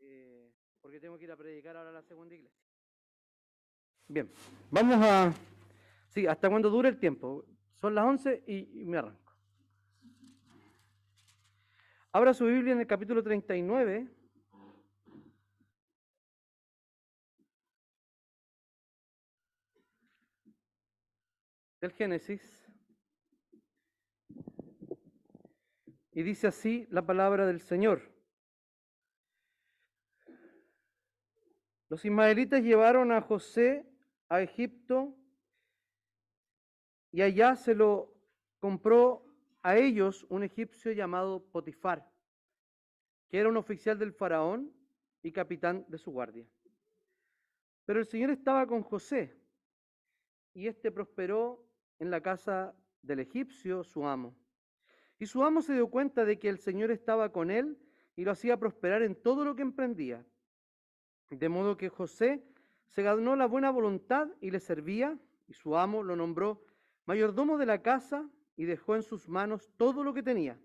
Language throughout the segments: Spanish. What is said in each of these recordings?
eh, porque tengo que ir a predicar ahora a la segunda iglesia. Bien, vamos a... Sí, hasta cuando dure el tiempo. Son las 11 y, y me arranco. Abra su Biblia en el capítulo 39. del Génesis. Y dice así la palabra del Señor. Los ismaelitas llevaron a José a Egipto y allá se lo compró a ellos un egipcio llamado Potifar, que era un oficial del faraón y capitán de su guardia. Pero el Señor estaba con José y éste prosperó en la casa del egipcio, su amo. Y su amo se dio cuenta de que el Señor estaba con él y lo hacía prosperar en todo lo que emprendía. De modo que José se ganó la buena voluntad y le servía, y su amo lo nombró mayordomo de la casa y dejó en sus manos todo lo que tenía.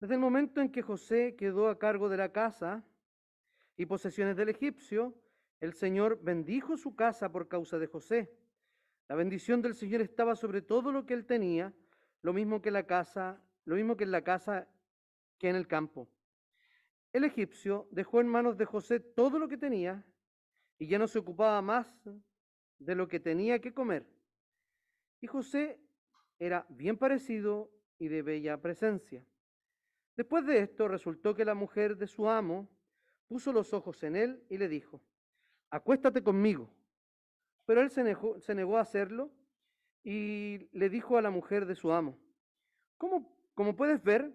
Desde el momento en que José quedó a cargo de la casa y posesiones del egipcio, el Señor bendijo su casa por causa de José. La bendición del Señor estaba sobre todo lo que él tenía, lo mismo que la casa, lo mismo que en la casa que en el campo. El egipcio dejó en manos de José todo lo que tenía y ya no se ocupaba más de lo que tenía que comer. Y José era bien parecido y de bella presencia. Después de esto resultó que la mujer de su amo puso los ojos en él y le dijo, acuéstate conmigo. Pero él se negó, se negó a hacerlo y le dijo a la mujer de su amo, ¿cómo, como puedes ver,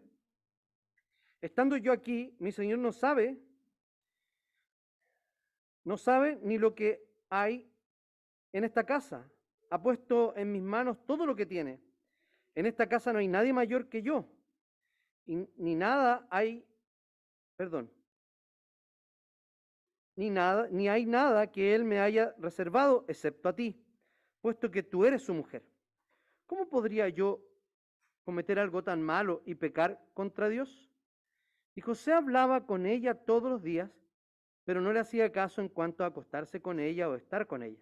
estando yo aquí, mi señor no sabe, no sabe ni lo que hay en esta casa. Ha puesto en mis manos todo lo que tiene. En esta casa no hay nadie mayor que yo. Y, ni nada hay, perdón, ni nada, ni hay nada que él me haya reservado excepto a ti, puesto que tú eres su mujer. ¿Cómo podría yo cometer algo tan malo y pecar contra Dios? Y José hablaba con ella todos los días, pero no le hacía caso en cuanto a acostarse con ella o estar con ella.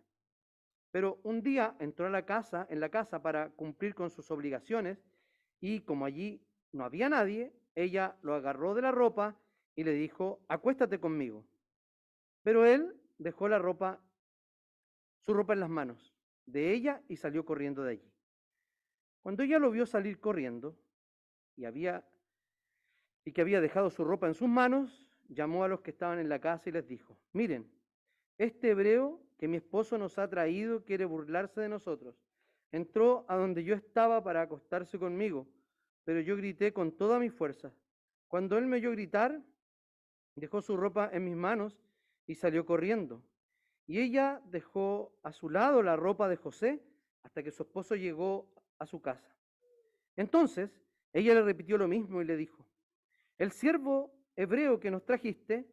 Pero un día entró a la casa, en la casa para cumplir con sus obligaciones, y como allí no había nadie, ella lo agarró de la ropa y le dijo, acuéstate conmigo. Pero él dejó la ropa, su ropa en las manos de ella y salió corriendo de allí. Cuando ella lo vio salir corriendo y había y que había dejado su ropa en sus manos, llamó a los que estaban en la casa y les dijo: "Miren, este hebreo que mi esposo nos ha traído quiere burlarse de nosotros. Entró a donde yo estaba para acostarse conmigo, pero yo grité con toda mi fuerza. Cuando él me oyó gritar, dejó su ropa en mis manos y salió corriendo. Y ella dejó a su lado la ropa de José hasta que su esposo llegó a su casa. Entonces ella le repitió lo mismo y le dijo, el siervo hebreo que nos trajiste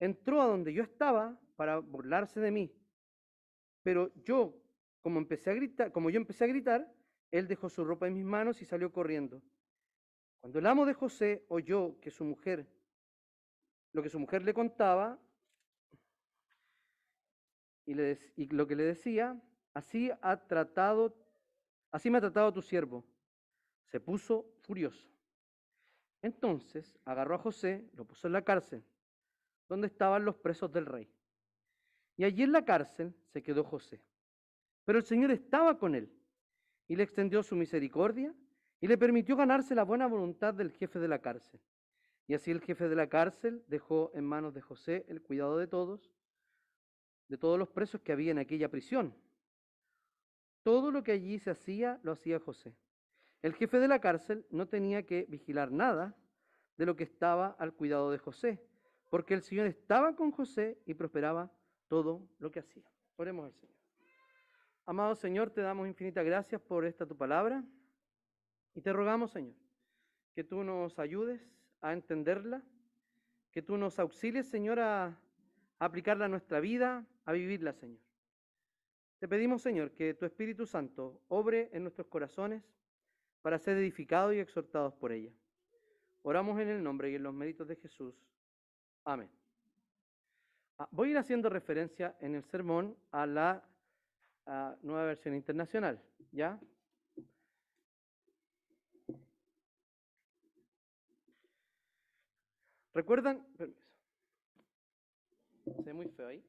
entró a donde yo estaba para burlarse de mí. Pero yo, como empecé a gritar, como yo empecé a gritar, él dejó su ropa en mis manos y salió corriendo. Cuando el amo de José oyó que su mujer, lo que su mujer le contaba, y, lo que le decía, así ha tratado, así me ha tratado tu siervo. Se puso furioso. Entonces agarró a José, lo puso en la cárcel, donde estaban los presos del rey. Y allí en la cárcel se quedó José. Pero el Señor estaba con él y le extendió su misericordia y le permitió ganarse la buena voluntad del jefe de la cárcel. Y así el jefe de la cárcel dejó en manos de José el cuidado de todos de todos los presos que había en aquella prisión. Todo lo que allí se hacía, lo hacía José. El jefe de la cárcel no tenía que vigilar nada de lo que estaba al cuidado de José, porque el Señor estaba con José y prosperaba todo lo que hacía. Oremos al Señor. Amado Señor, te damos infinitas gracias por esta tu palabra y te rogamos, Señor, que tú nos ayudes a entenderla, que tú nos auxilies, Señor, a aplicarla a nuestra vida, a vivirla, Señor. Te pedimos, Señor, que tu Espíritu Santo obre en nuestros corazones para ser edificados y exhortados por ella. Oramos en el nombre y en los méritos de Jesús. Amén. Ah, voy a ir haciendo referencia en el sermón a la nueva versión internacional, ¿ya? ¿Recuerdan? Se ve muy feo ahí.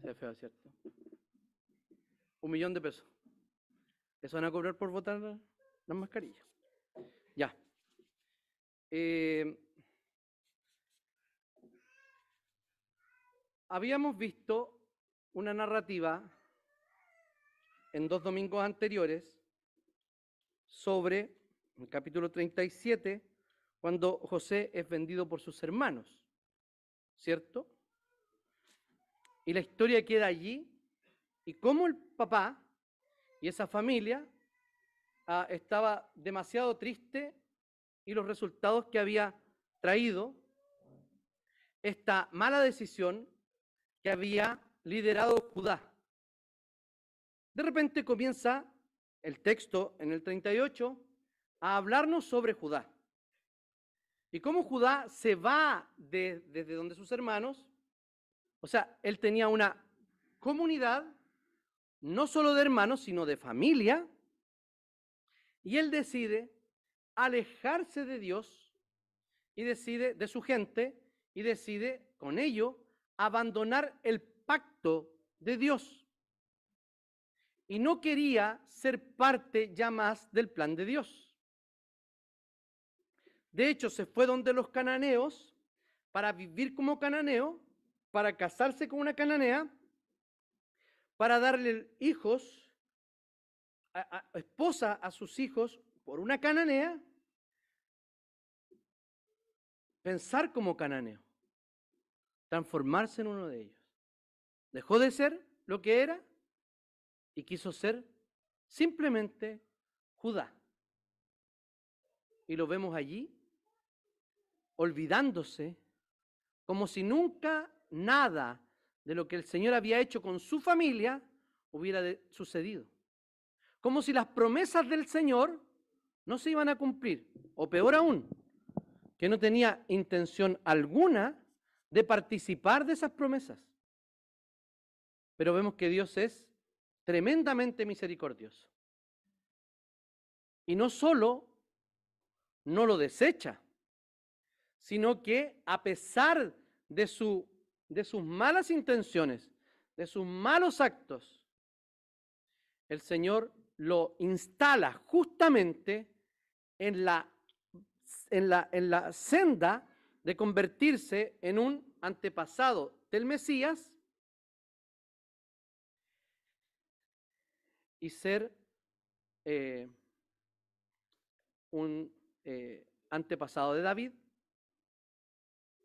Se ve feo, ¿cierto? Un millón de pesos. ¿Eso van a cobrar por votar las mascarillas? Ya. Eh, habíamos visto una narrativa en dos domingos anteriores sobre el capítulo 37, cuando José es vendido por sus hermanos, ¿cierto? Y la historia queda allí, y cómo el papá y esa familia ah, estaba demasiado triste y los resultados que había traído esta mala decisión que había liderado Judá. De repente comienza el texto en el 38 a hablarnos sobre Judá. Y cómo Judá se va desde donde sus hermanos, o sea, él tenía una comunidad, no solo de hermanos, sino de familia, y él decide alejarse de Dios y decide de su gente y decide con ello abandonar el pacto de Dios. Y no quería ser parte ya más del plan de Dios. De hecho, se fue donde los cananeos para vivir como cananeo, para casarse con una cananea, para darle hijos, esposa a sus hijos por una cananea, pensar como cananeo transformarse en uno de ellos. Dejó de ser lo que era y quiso ser simplemente Judá. Y lo vemos allí, olvidándose, como si nunca nada de lo que el Señor había hecho con su familia hubiera sucedido. Como si las promesas del Señor no se iban a cumplir. O peor aún, que no tenía intención alguna de participar de esas promesas. Pero vemos que Dios es tremendamente misericordioso. Y no solo no lo desecha, sino que a pesar de, su, de sus malas intenciones, de sus malos actos, el Señor lo instala justamente en la, en la, en la senda de convertirse en un antepasado del Mesías y ser eh, un eh, antepasado de David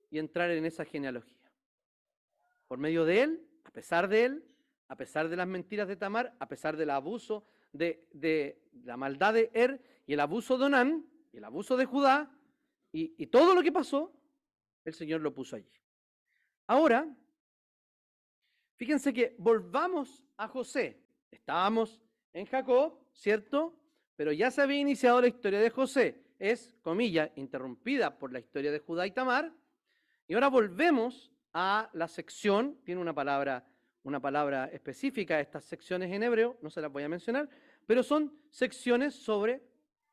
y entrar en esa genealogía. Por medio de él, a pesar de él, a pesar de las mentiras de Tamar, a pesar del abuso de, de la maldad de Er y el abuso de Onán y el abuso de Judá y todo lo que pasó, el Señor lo puso allí. Ahora, fíjense que volvamos a José. Estábamos en Jacob, ¿cierto? Pero ya se había iniciado la historia de José. Es, comilla, interrumpida por la historia de Judá y Tamar. Y ahora volvemos a la sección, tiene una palabra, una palabra específica, estas secciones en hebreo, no se las voy a mencionar, pero son secciones sobre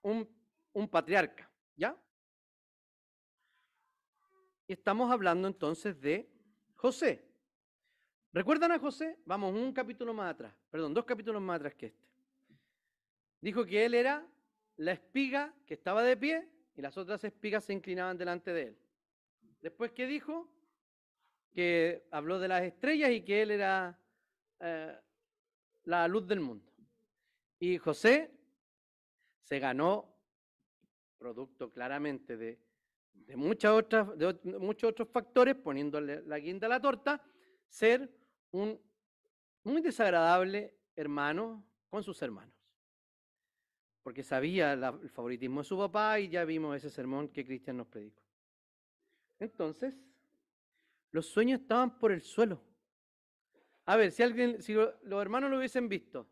un, un patriarca, ¿ya? estamos hablando entonces de José. ¿Recuerdan a José? Vamos un capítulo más atrás, perdón, dos capítulos más atrás que este. Dijo que él era la espiga que estaba de pie y las otras espigas se inclinaban delante de él. Después, ¿qué dijo? Que habló de las estrellas y que él era eh, la luz del mundo. Y José se ganó, producto claramente de muchas otras, de muchos otros factores, poniéndole la guinda a la torta, ser un muy desagradable hermano con sus hermanos. Porque sabía el favoritismo de su papá y ya vimos ese sermón que Cristian nos predicó. Entonces, los sueños estaban por el suelo. A ver, si alguien, si los hermanos lo hubiesen visto,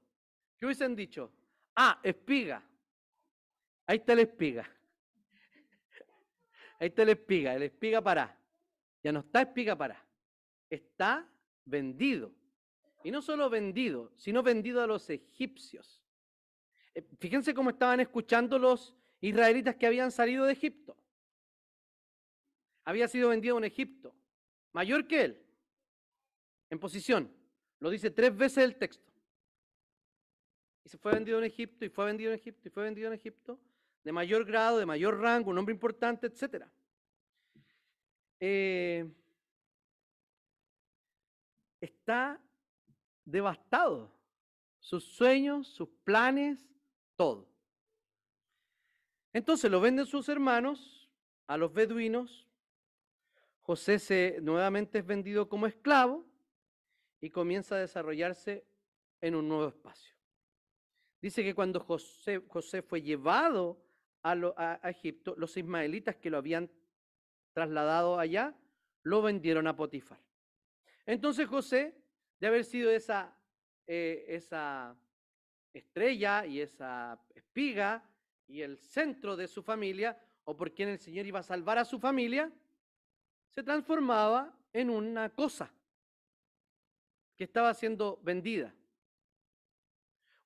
¿qué hubiesen dicho? Ah, espiga. Ahí está la espiga. Ahí está la espiga, el espiga para. Ya no está espiga para. Está vendido. Y no solo vendido, sino vendido a los egipcios. Eh, fíjense cómo estaban escuchando los israelitas que habían salido de Egipto. Había sido vendido en Egipto, mayor que él, en posición. Lo dice tres veces el texto. Y se fue vendido en Egipto, y fue vendido en Egipto, y fue vendido en Egipto, de mayor grado, de mayor rango, un hombre importante, etc. Eh, está devastado. Sus sueños, sus planes, todo. Entonces lo venden sus hermanos a los beduinos. José nuevamente es vendido como esclavo y comienza a desarrollarse en un nuevo espacio. Dice que cuando José, fue llevado a, a, Egipto, los ismaelitas que lo habían trasladado allá, lo vendieron a Potifar. Entonces José, de haber sido esa, eh, esa estrella y esa espiga y el centro de su familia, o por quien el Señor iba a salvar a su familia, se transformaba en una cosa que estaba siendo vendida.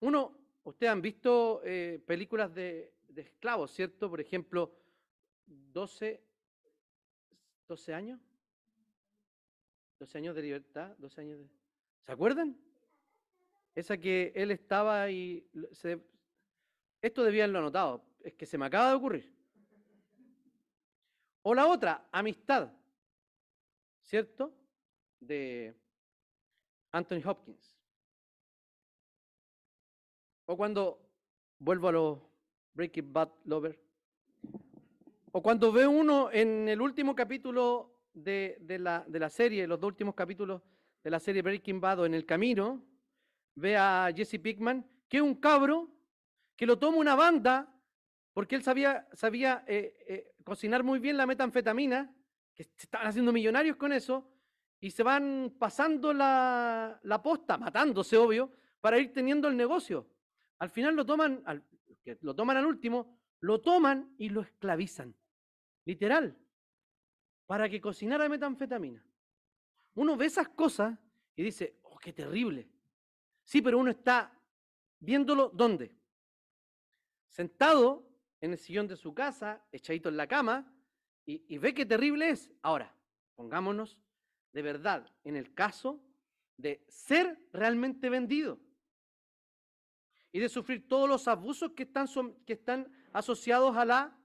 Uno, ustedes han visto eh, películas de, esclavos, ¿cierto? Por ejemplo, 12, 12 años. 12 años de libertad, 12 años de... ¿Se acuerdan? Esa que él estaba y... Se, esto debía haberlo anotado, es que se me acaba de ocurrir. O la otra, amistad, ¿cierto? De Anthony Hopkins. O cuando vuelvo a los Breaking Bad Lover. O cuando ve uno en el último capítulo de, la, de la serie, los dos últimos capítulos de la serie Breaking Bad o en el camino, ve a Jesse Pickman, que es un cabro que lo toma una banda porque él sabía, sabía eh, eh, cocinar muy bien la metanfetamina, que se estaban haciendo millonarios con eso, y se van pasando la, posta, matándose, obvio, para ir teniendo el negocio. Al final lo toman, al, lo toman al último, lo toman y lo esclavizan. Literal. Para que cocinara metanfetamina. Uno ve esas cosas y dice, oh, qué terrible. Sí, pero uno está viéndolo ¿dónde? Sentado en el sillón de su casa, echadito en la cama, y, ve qué terrible es. Ahora, pongámonos de verdad en el caso de ser realmente vendido y de sufrir todos los abusos que están, que están asociados a la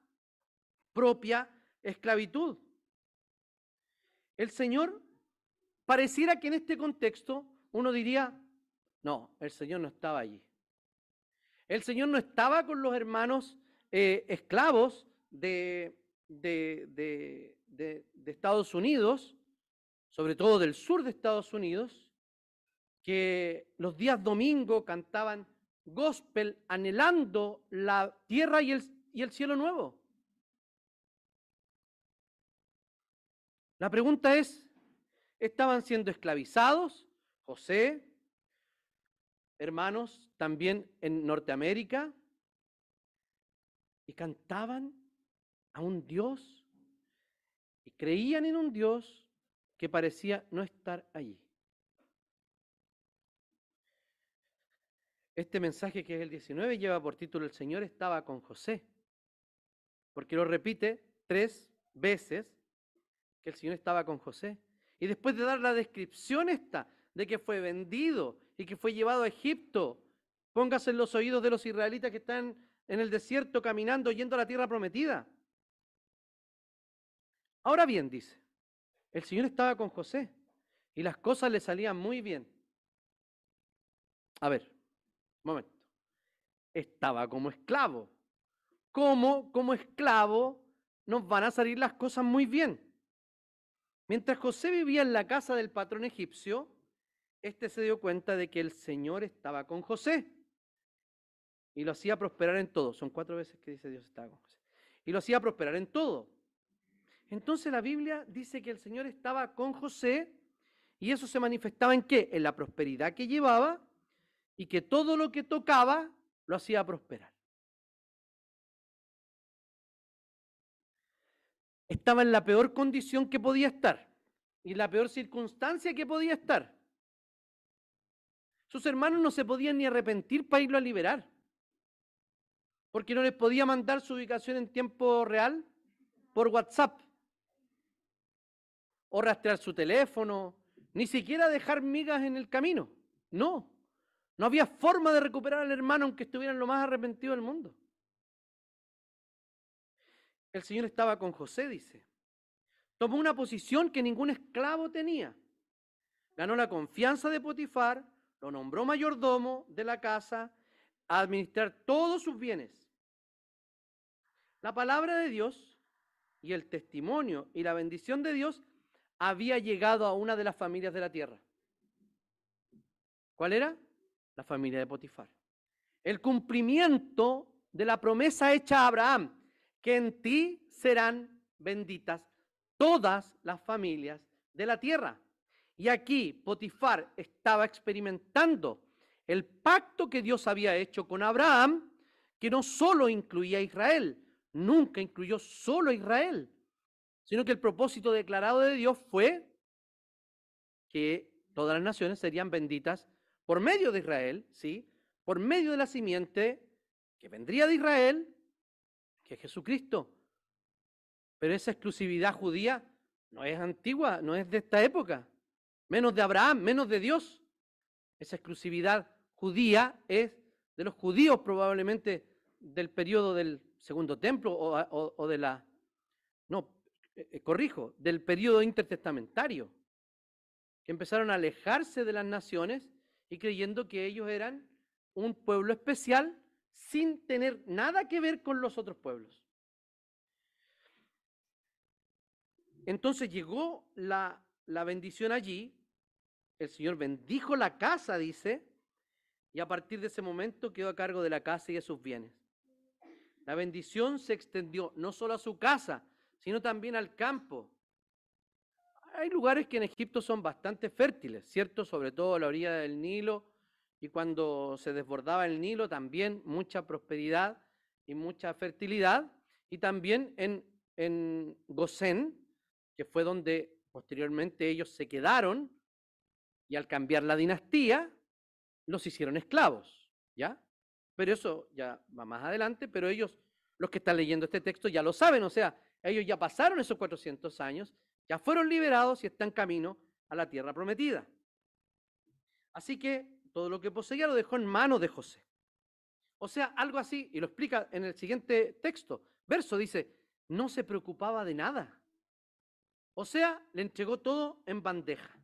propia esclavitud. El Señor pareciera que en este contexto uno diría, no, el Señor no estaba allí. El Señor no estaba con los hermanos eh, esclavos de, de, de Estados Unidos sobre todo del sur de Estados Unidos, que los días domingo cantaban gospel anhelando la tierra y el, y el cielo nuevo. La pregunta es, ¿estaban siendo esclavizados? José, hermanos, también en Norteamérica, y cantaban a un Dios y creían en un Dios que parecía no estar allí. Este mensaje que es el 19 lleva por título El Señor estaba con José, porque lo repite tres veces que el Señor estaba con José. Y después de dar la descripción esta de que fue vendido y que fue llevado a Egipto, póngase en los oídos de los israelitas que están en el desierto caminando yendo a la tierra prometida. Ahora bien, dice, el Señor estaba con José y las cosas le salían muy bien. A ver, un momento. Estaba como esclavo. ¿Cómo como esclavo nos van a salir las cosas muy bien? Mientras José vivía en la casa del patrón egipcio, éste se dio cuenta de que el Señor estaba con José y lo hacía prosperar en todo. Son cuatro veces que dice Dios estaba con José. Y lo hacía prosperar en todo. Entonces la Biblia dice que el Señor estaba con José y eso se manifestaba en qué? En la prosperidad que llevaba y que todo lo que tocaba lo hacía prosperar. estaba en la peor condición que podía estar y la peor circunstancia que podía estar. Sus hermanos no se podían ni arrepentir para irlo a liberar, porque no les podía mandar su ubicación en tiempo real por WhatsApp, o rastrear su teléfono, ni siquiera dejar migas en el camino. No, no había forma de recuperar al hermano aunque estuvieran lo más arrepentido del mundo. El Señor estaba con José, dice. Tomó una posición que ningún esclavo tenía. Ganó la confianza de Potifar, lo nombró mayordomo de la casa, a administrar todos sus bienes. La palabra de Dios y el testimonio y la bendición de Dios había llegado a una de las familias de la tierra. ¿Cuál era? La familia de Potifar. El cumplimiento de la promesa hecha a Abraham, que en ti serán benditas todas las familias de la tierra. Y aquí Potifar estaba experimentando el pacto que Dios había hecho con Abraham, que no solo incluía a Israel, nunca incluyó solo a Israel, sino que el propósito declarado de Dios fue que todas las naciones serían benditas por medio de Israel, ¿sí? Por medio de la simiente que vendría de Israel, que es Jesucristo. Pero esa exclusividad judía no es antigua, no es de esta época, menos de Abraham, menos de Dios. Esa exclusividad judía es de los judíos probablemente del periodo del segundo templo o, o de la... No, eh, eh, corrijo, del periodo intertestamentario, que empezaron a alejarse de las naciones y creyendo que ellos eran un pueblo especial sin tener nada que ver con los otros pueblos. Entonces llegó la, la bendición allí, el Señor bendijo la casa, dice, y a partir de ese momento quedó a cargo de la casa y de sus bienes. La bendición se extendió no solo a su casa, sino también al campo. Hay lugares que en Egipto son bastante fértiles, ¿cierto? Sobre todo a la orilla del Nilo, y cuando se desbordaba el Nilo también mucha prosperidad y mucha fertilidad, y también en, en que fue donde posteriormente ellos se quedaron, y al cambiar la dinastía, los hicieron esclavos, ¿ya? Pero eso ya va más adelante, pero ellos, los que están leyendo este texto, ya lo saben, o sea, ellos ya pasaron esos 400 años, ya fueron liberados y están camino a la tierra prometida. Así que todo lo que poseía lo dejó en manos de José. O sea, algo así, y lo explica en el siguiente texto, verso, dice, no se preocupaba de nada. O sea, le entregó todo en bandeja.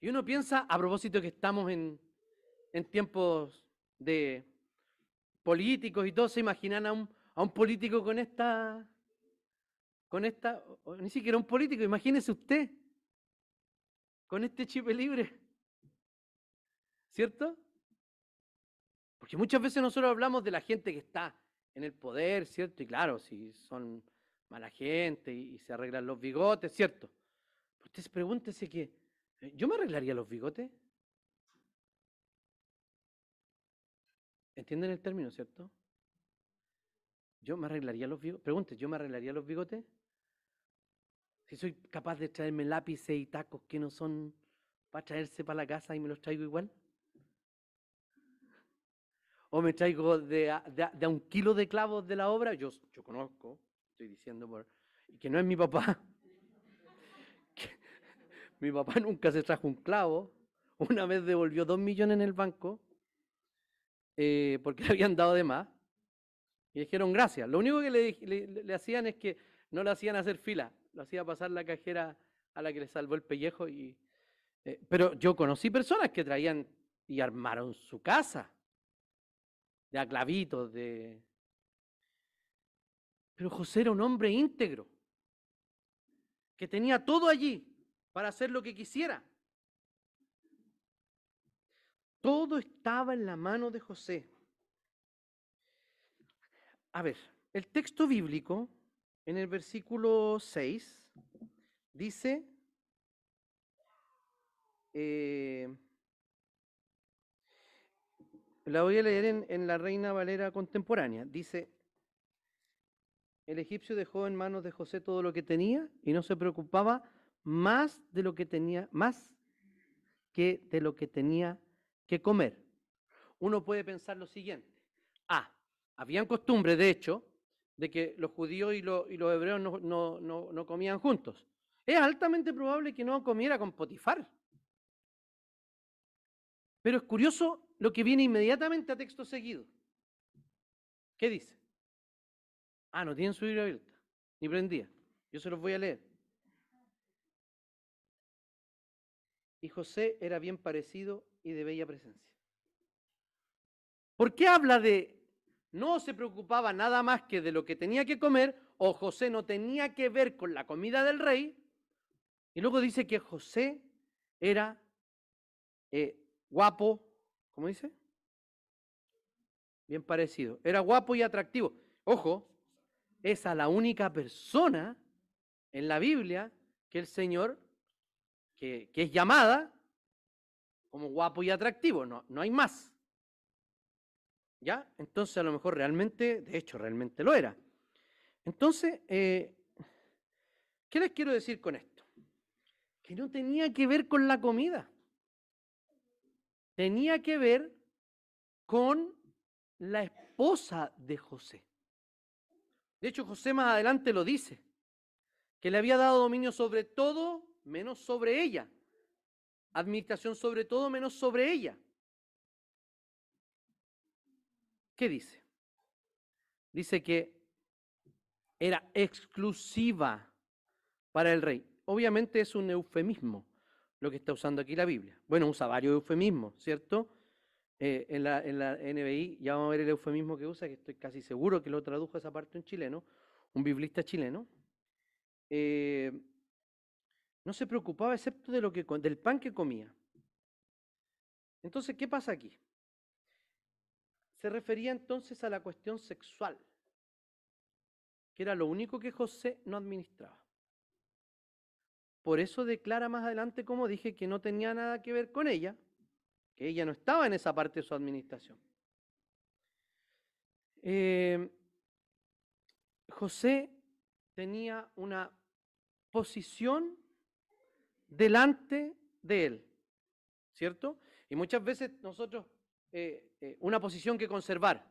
Y uno piensa, a propósito que estamos en, en tiempos de políticos y todo, se imaginan a un, a un político con esta, con esta, ni siquiera un político, imagínese usted, con este chip libre. ¿Cierto? Porque muchas veces nosotros hablamos de la gente que está en el poder, ¿cierto? Y claro, si son mala gente y, se arreglan los bigotes, ¿cierto? Usted pregúntese que, eh, ¿yo me arreglaría los bigotes? ¿Entienden el término, cierto? Yo me arreglaría los bigotes. Pregunte, ¿yo me arreglaría los bigotes? Si soy capaz de traerme lápices y tacos que no son para traerse para la casa y me los traigo igual. O me traigo de a, un kilo de clavos de la obra. Yo, yo conozco, estoy diciendo por. Y que no es mi papá. mi papá nunca se trajo un clavo. Una vez devolvió dos millones en el banco eh, porque le habían dado de más. Y dijeron gracias. Lo único que le, hacían es que no le hacían hacer fila, lo hacía pasar la cajera a la que le salvó el pellejo. Y, eh, pero yo conocí personas que traían y armaron su casa de aclavitos, de... Pero José era un hombre íntegro, que tenía todo allí para hacer lo que quisiera. Todo estaba en la mano de José. A ver, el texto bíblico en el versículo 6 dice, eh, la voy a leer en, la Reina Valera contemporánea, dice, el egipcio dejó en manos de José todo lo que tenía y no se preocupaba más de lo que tenía, más que de lo que tenía que comer. Uno puede pensar lo siguiente. Habían costumbre, de hecho, de que los judíos y, los, hebreos no, comían juntos. Es altamente probable que no comiera con Potifar. Pero es curioso lo que viene inmediatamente a texto seguido. ¿Qué dice? Ah, no tienen su Biblia abierta, ni prendida. Yo se los voy a leer. Y José era bien parecido y de bella presencia. ¿Por qué habla de no se preocupaba nada más que de lo que tenía que comer o José no tenía que ver con la comida del rey? Y luego dice que José era eh, guapo, ¿cómo dice? Bien parecido. Era guapo y atractivo. Ojo, es la única persona en la Biblia que el Señor, que, es llamada como guapo y atractivo, no, no hay más. ¿Ya? Entonces a lo mejor realmente, de hecho realmente lo era. Entonces, eh, ¿qué les quiero decir con esto? Que no tenía que ver con la comida. Tenía que ver con la esposa de José. De hecho, José más adelante lo dice, que le había dado dominio sobre todo menos sobre ella. Administración sobre todo menos sobre ella. ¿Qué dice? Dice que era exclusiva para el rey. Obviamente es un eufemismo lo que está usando aquí la Biblia. Bueno, usa varios eufemismos, ¿cierto? Eh, en, la, NBI, ya vamos a ver el eufemismo que usa, que estoy casi seguro que lo tradujo esa parte un chileno, un biblista chileno. Eh, no se preocupaba excepto de lo que, del pan que comía. Entonces, ¿qué pasa aquí? Se refería entonces a la cuestión sexual, que era lo único que José no administraba. Por eso declara más adelante, como dije, que no tenía nada que ver con ella, que ella no estaba en esa parte de su administración. Eh, José tenía una posición delante de él, ¿cierto? Y muchas veces nosotros, eh, eh, una posición que conservar.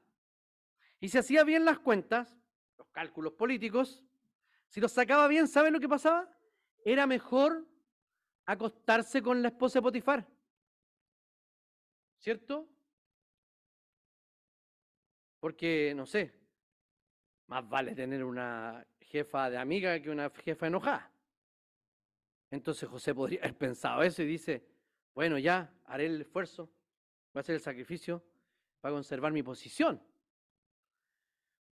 Y si hacía bien las cuentas, los cálculos políticos, si los sacaba bien, ¿saben lo que pasaba? Era mejor acostarse con la esposa de Potifar. ¿Cierto? Porque, no sé, más vale tener una jefa de amiga que una jefa enojada. Entonces José podría haber pensado eso y dice, bueno, ya haré el esfuerzo, voy a hacer el sacrificio para conservar mi posición.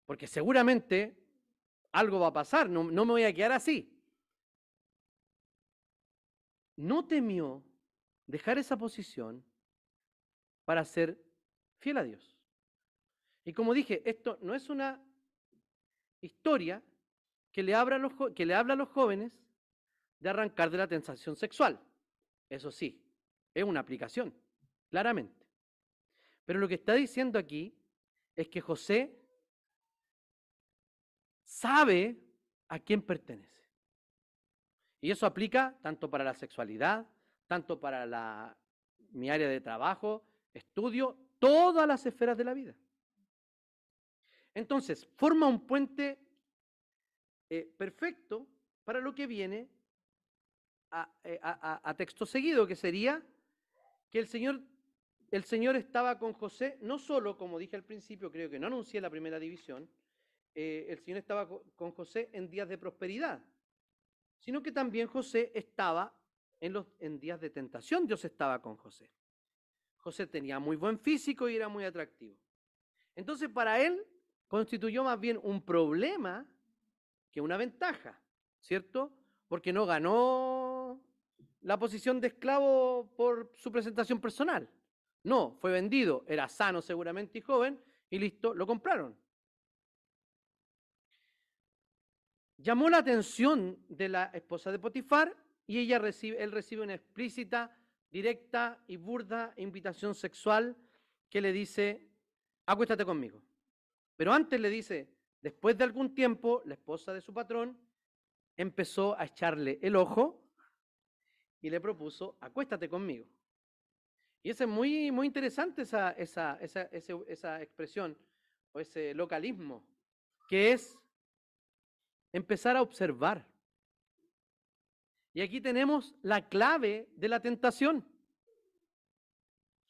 Porque seguramente algo va a pasar, no, me voy a quedar así. No temió dejar esa posición para ser fiel a Dios. Y como dije, esto no es una historia que le, habla a los, que le habla a los jóvenes de arrancar de la tentación sexual. Eso sí, es una aplicación, claramente. Pero lo que está diciendo aquí es que José sabe a quién pertenece. Y eso aplica tanto para la sexualidad, tanto para la, mi área de trabajo, estudio todas las esferas de la vida. Entonces, forma un puente eh, perfecto para lo que viene eh, a, texto seguido, que sería que el Señor, el Señor estaba con José, no solo, como dije al principio, creo que no anuncié la primera división, eh, el Señor estaba con José en días de prosperidad, sino que también José estaba en en días de tentación, Dios estaba con José. José tenía muy buen físico y era muy atractivo. Entonces para él constituyó más bien un problema que una ventaja, ¿cierto? Porque no ganó la posición de esclavo por su presentación personal. No, fue vendido, era sano seguramente y joven, y listo, lo compraron. Llamó la atención de la esposa de Potifar y ella recibe, él recibe una explícita directa y burda invitación sexual que le dice, acuéstate conmigo. Pero antes le dice, Después de algún tiempo, la esposa de su patrón empezó a echarle el ojo y le propuso, acuéstate conmigo. Y es muy, muy interesante esa, esa, esa, esa expresión o ese localismo, que es empezar a observar. Y aquí tenemos la clave de la tentación.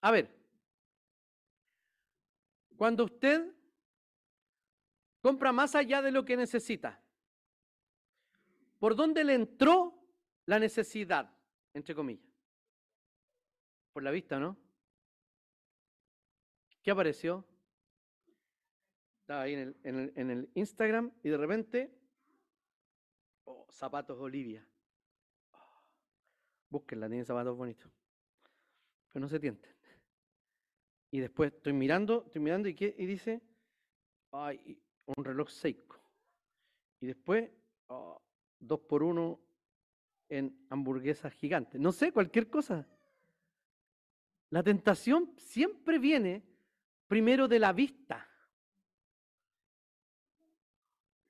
A ver, cuando usted compra más allá de lo que necesita, ¿por dónde le entró la necesidad, entre comillas? Por la vista, ¿no? ¿Qué apareció? Estaba ahí en el, Instagram y de repente, oh, zapatos Olivia. Oh, búsquenla, tiene zapatos bonitos. Pero no se tienten. Y después estoy mirando, estoy mirando y, ¿qué? y dice, ay, un reloj Seiko. Y después, oh, dos por uno en hamburguesas gigantes. No sé, cualquier cosa. La tentación siempre viene primero de la vista.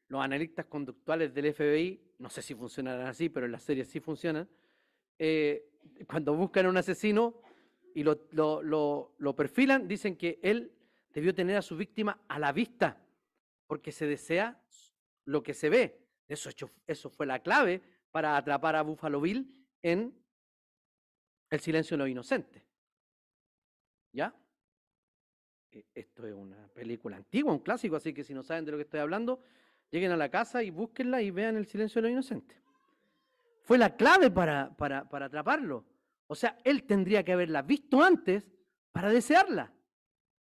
Los analistas conductuales del FBI, no sé si funcionarán así, pero en las series sí funcionan, eh, cuando buscan a un asesino, y lo, perfilan, dicen que él debió tener a su víctima a la vista, porque se desea lo que se ve. Eso, eso fue la clave para atrapar a Buffalo Bill en El silencio de los inocentes. ¿Ya? E, esto es una película antigua, un clásico, así que si no saben de lo que estoy hablando, lleguen a la casa y búsquenla y vean El silencio de los inocentes. Fue la clave para, para, para atraparlo. O sea, él tendría que haberla visto antes para desearla.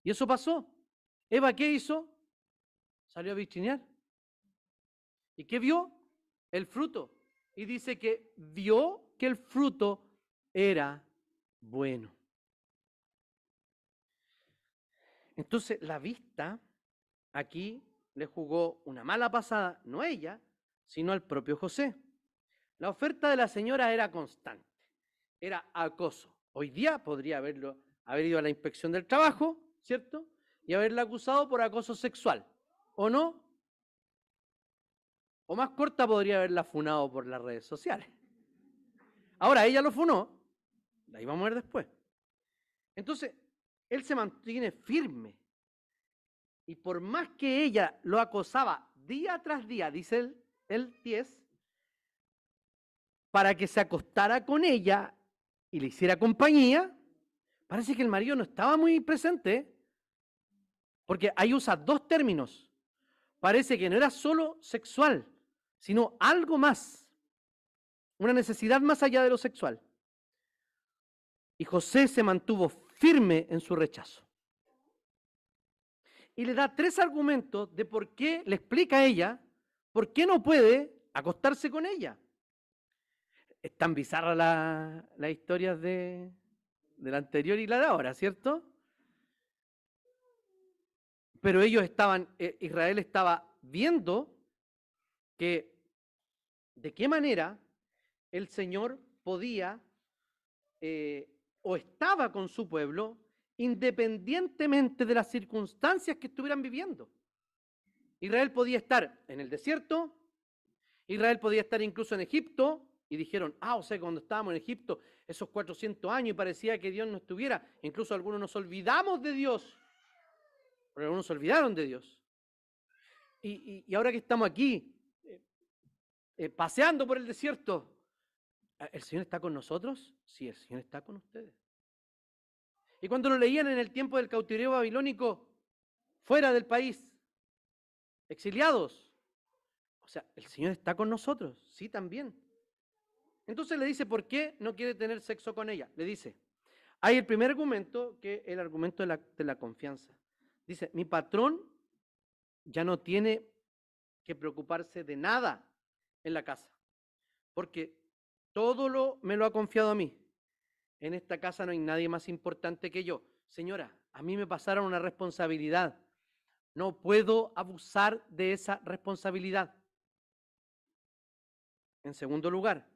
Y eso pasó. Eva, ¿qué hizo? Salió a bichinear. ¿Y qué vio? El fruto. Y dice que vio que el fruto era bueno. Entonces, la vista aquí le jugó una mala pasada, no ella, sino al propio José. La oferta de la señora era constante era acoso. Hoy día podría haberlo, haber ido a la inspección del trabajo, ¿cierto? Y haberla acusado por acoso sexual. ¿O no? O más corta podría haberla funado por las redes sociales. Ahora, ella lo funó, la íbamos a ver después. Entonces, él se mantiene firme. Y por más que ella lo acosaba día tras día, dice el, el 10, para que se acostara con ella, y le hiciera compañía, parece que el marido no estaba muy presente, porque ahí usa dos términos. Parece que no era solo sexual, sino algo más, una necesidad más allá de lo sexual. Y José se mantuvo firme en su rechazo. Y le da tres argumentos de por qué, le explica a ella, por qué no puede acostarse con ella es tan bizarra la, la historia de, la anterior y la de ahora, ¿cierto? Pero ellos estaban, eh, Israel estaba viendo que de qué manera el Señor podía eh, o estaba con su pueblo independientemente de las circunstancias que estuvieran viviendo. Israel podía estar en el desierto, Israel podía estar incluso en Egipto, y dijeron, ah, o sea, cuando estábamos en Egipto, esos 400 años y parecía que Dios no estuviera, incluso algunos nos olvidamos de Dios, pero algunos se olvidaron de Dios. Y, ahora que estamos aquí, eh, eh, paseando por el desierto, ¿el Señor está con nosotros? Sí, el Señor está con ustedes. Y cuando lo leían en el tiempo del cautiverio babilónico, fuera del país, exiliados, o sea, el Señor está con nosotros, sí también. Entonces le dice, ¿por qué no quiere tener sexo con ella? Le dice, hay el primer argumento, que es el argumento de la, de la confianza. Dice, mi patrón ya no tiene que preocuparse de nada en la casa, porque todo lo me lo ha confiado a mí. En esta casa no hay nadie más importante que yo. Señora, a mí me pasaron una responsabilidad. No puedo abusar de esa responsabilidad. En segundo lugar,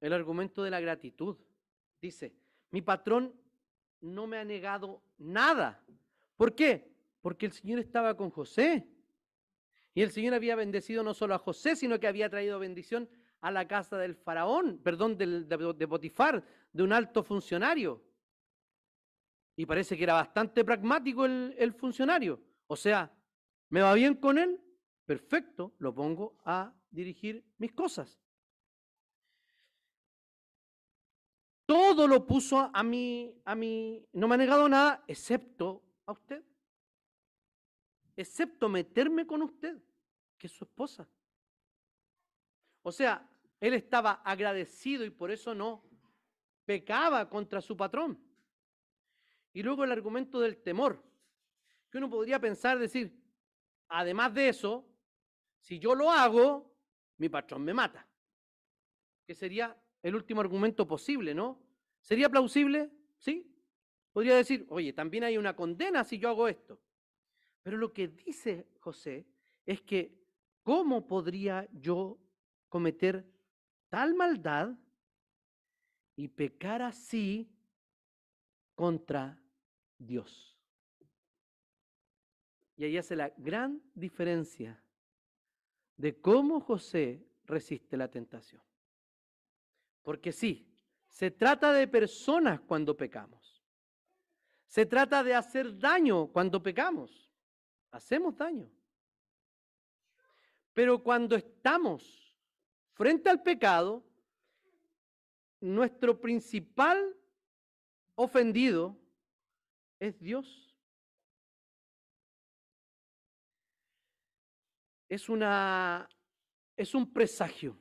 el argumento de la gratitud. Dice, mi patrón no me ha negado nada. ¿Por qué? Porque el Señor estaba con José. Y el Señor había bendecido no solo a José, sino que había traído bendición a la casa del faraón, perdón, de, de Potifar, de un alto funcionario. Y parece que era bastante pragmático el, el funcionario. O sea, ¿me va bien con él? Perfecto, lo pongo a dirigir mis cosas. Todo lo puso a mí, a mí, no me ha negado nada, excepto a usted. Excepto meterme con usted, que es su esposa. O sea, él estaba agradecido y por eso no pecaba contra su patrón. Y luego el argumento del temor, que uno podría pensar, decir, además de eso, si yo lo hago, mi patrón me mata. Que sería el último argumento posible, ¿no? ¿Sería plausible? Sí. Podría decir, oye, también hay una condena si yo hago esto. Pero lo que dice José es que, ¿cómo podría yo cometer tal maldad y pecar así contra Dios? Y ahí hace la gran diferencia de cómo José resiste la tentación. Porque sí, se trata de personas cuando pecamos. Se trata de hacer daño cuando pecamos. Hacemos daño. Pero cuando estamos frente al pecado, nuestro principal ofendido es Dios. es, una, es un presagio,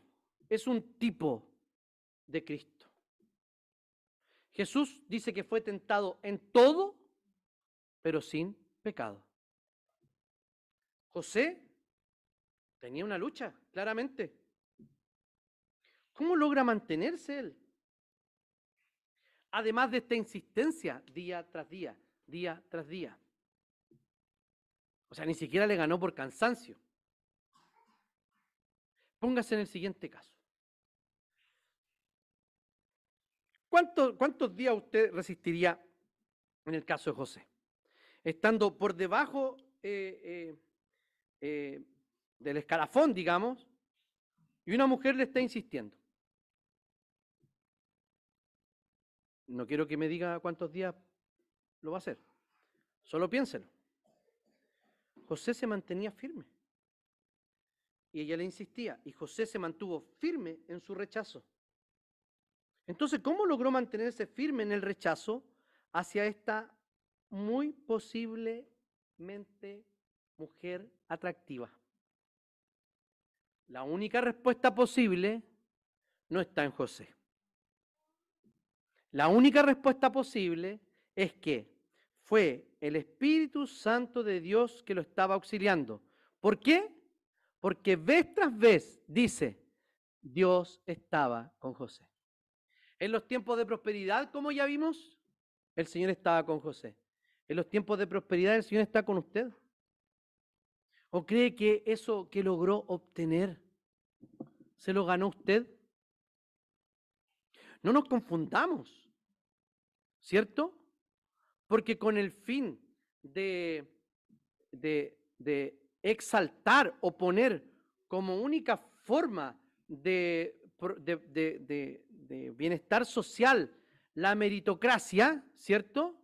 es un tipo de Cristo. Jesús dice que fue tentado en todo, pero sin pecado. José tenía una lucha, claramente. ¿Cómo logra mantenerse él? Además de esta insistencia día tras día, día tras día. O sea, ni siquiera le ganó por cansancio. Póngase en el siguiente caso. ¿Cuántos, días usted resistiría en el caso de José? Estando por debajo eh, eh, eh, del escalafón, digamos, y una mujer le está insistiendo. No quiero que me diga cuántos días lo va a hacer. Solo piénselo. José se mantenía firme. Y ella le insistía, y José se mantuvo firme en su rechazo. Entonces, ¿cómo logró mantenerse firme en el rechazo hacia esta muy posiblemente mujer atractiva? La única respuesta posible no está en José. La única respuesta posible es que fue el Espíritu Santo de Dios que lo estaba auxiliando. ¿Por qué? Porque vez tras vez dice, Dios estaba con José. En los tiempos de prosperidad, como ya vimos, el Señor estaba con José. En los tiempos de prosperidad, el Señor está con usted. ¿O cree que eso que logró obtener se lo ganó usted? No nos confundamos, ¿cierto? Porque con el fin de, de, de exaltar o poner como única forma de, de, bienestar social la meritocracia, ¿cierto?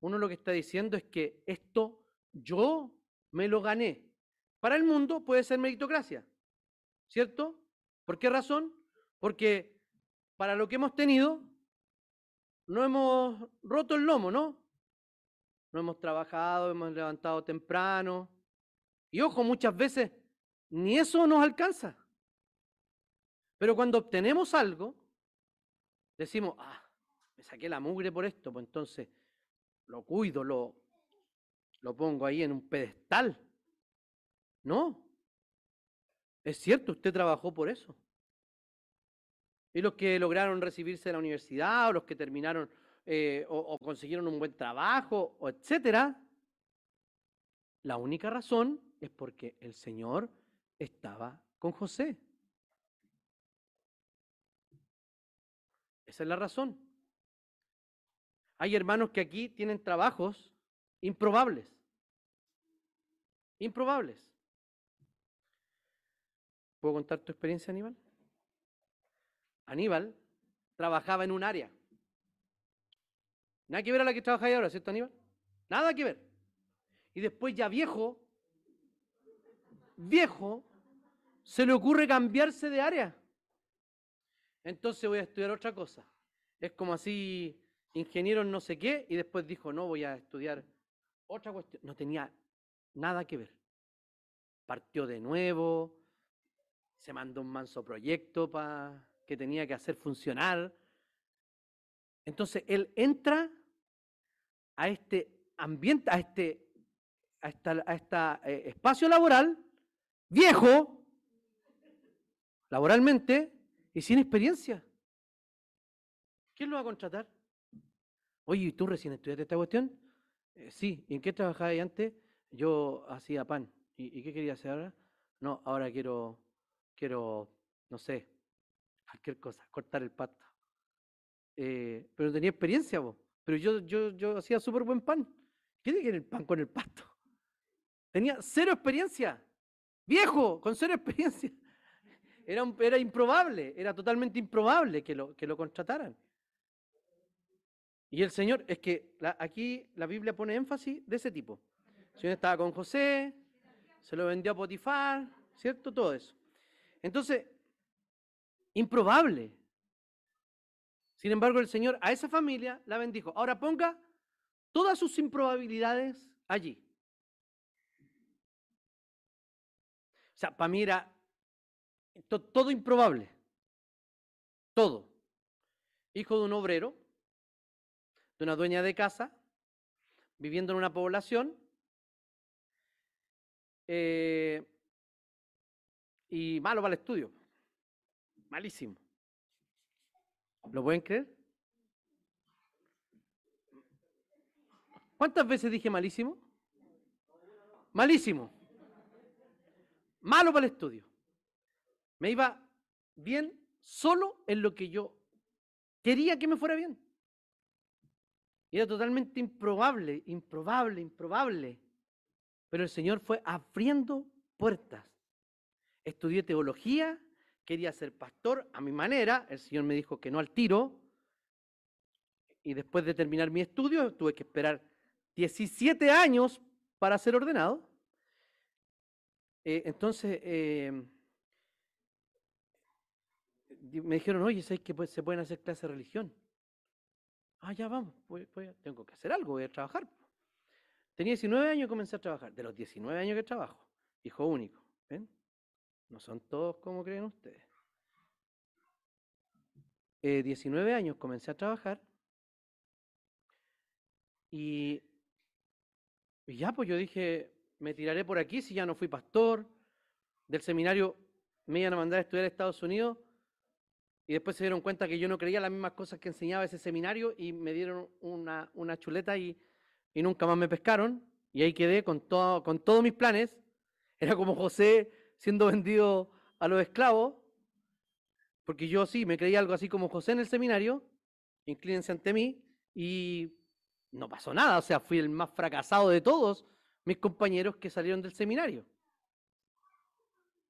Uno lo que está diciendo es que esto yo me lo gané. Para el mundo puede ser meritocracia, ¿cierto? ¿Por qué razón? Porque para lo que hemos tenido, no hemos roto el lomo, ¿no? No hemos trabajado, hemos levantado temprano, y ojo, muchas veces ni eso nos alcanza. Pero cuando obtenemos algo, decimos, ah, me saqué la mugre por esto, pues entonces lo cuido, lo, lo pongo ahí en un pedestal. No. Es cierto, usted trabajó por eso. Y los que lograron recibirse de la universidad, o los que terminaron eh, o, consiguieron un buen trabajo, o etcétera, la única razón es porque el Señor estaba con José. Esa es la razón. Hay hermanos que aquí tienen trabajos improbables. Improbables. ¿Puedo contar tu experiencia, Aníbal? Aníbal trabajaba en un área. Nada que ver a la que trabaja ahora, ¿cierto, Aníbal? Nada que ver. Y después ya viejo, viejo, se le ocurre cambiarse de área. Entonces voy a estudiar otra cosa. Es como así, ingeniero en no sé qué, y después dijo, no, voy a estudiar otra cuestión. No tenía nada que ver. Partió de nuevo, se mandó un manso proyecto para que tenía que hacer funcionar. Entonces él entra a este ambiente, a este a esta, eh, espacio laboral viejo, laboralmente, y sin experiencia. ¿Quién lo va a contratar? Oye, ¿tú recién estudiaste esta cuestión? Eh, sí, ¿y en qué trabajabas antes? Yo hacía pan. ¿Y, qué quería hacer ahora? No, ahora quiero, quiero, no sé, cualquier cosa, cortar el pasto. Eh, pero tenía experiencia, vos. Pero yo, yo, yo hacía súper buen pan. ¿Qué tiene el pan con el pasto? Tenía cero experiencia. Viejo, con cero experiencia. Era, era improbable, era totalmente improbable que lo, que lo contrataran. Y el Señor, es que aquí la Biblia pone énfasis de ese tipo. El Señor estaba con José, se lo vendió a Potifar, ¿cierto? Todo eso. Entonces, improbable. Sin embargo, el Señor a esa familia la bendijo. Ahora ponga todas sus improbabilidades allí. O sea, para mí era todo improbable. Todo. Hijo de un obrero, de una dueña de casa, viviendo en una población, eh, y malo para el estudio. Malísimo. ¿Lo pueden creer? ¿Cuántas veces dije malísimo? Malísimo. Malo para el estudio. Me iba bien solo en lo que yo quería que me fuera bien. Era totalmente improbable, improbable, improbable. Pero el Señor fue abriendo puertas. Estudié teología, quería ser pastor a mi manera. El Señor me dijo que no al tiro. Y después de terminar mi estudio, tuve que esperar 17 años para ser ordenado. Eh, entonces, eh, me dijeron, oye, ¿sabes que se pueden hacer clases de religión? Ah, ya vamos, tengo que hacer algo, voy a trabajar. Tenía 19 años y comencé a trabajar. De los 19 años que trabajo, hijo único. No son todos como creen ustedes. 19 eh, años comencé a trabajar y, y ya, pues yo dije, me tiraré por aquí si ya no fui pastor. Del seminario me iban a mandar a estudiar a Estados Unidos y después se dieron cuenta que yo no creía las mismas cosas que enseñaba ese seminario y me dieron una, una chuleta y, y, nunca más me pescaron. Y ahí quedé con, todo, con todos mis planes. Era como José siendo vendido a los esclavos, porque yo sí me creía algo así como José en el seminario, inclínense ante mí, y no pasó nada, o sea, fui el más fracasado de todos, mis compañeros que salieron del seminario.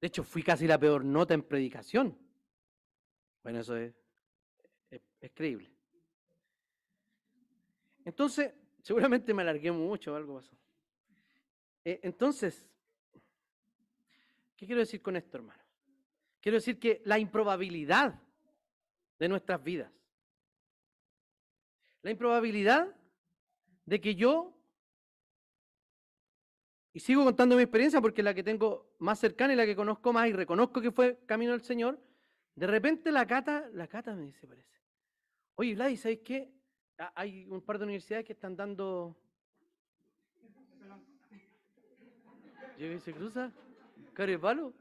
De hecho, fui casi la peor nota en predicación. Bueno, eso es, es, creíble. Entonces, seguramente me alargué mucho, algo pasó. Eh, entonces, ¿qué quiero decir con esto, hermano? Quiero decir que la improbabilidad de nuestras vidas, la improbabilidad de que yo y sigo contando mi experiencia porque la que tengo más cercana y la que conozco más y reconozco que fue camino al Señor. De repente la cata, la cata me dice, parece. Oye, Vlad, ¿sabes qué? Hay un par de universidades que están dando. Llega y se cruza. ¿Care palo?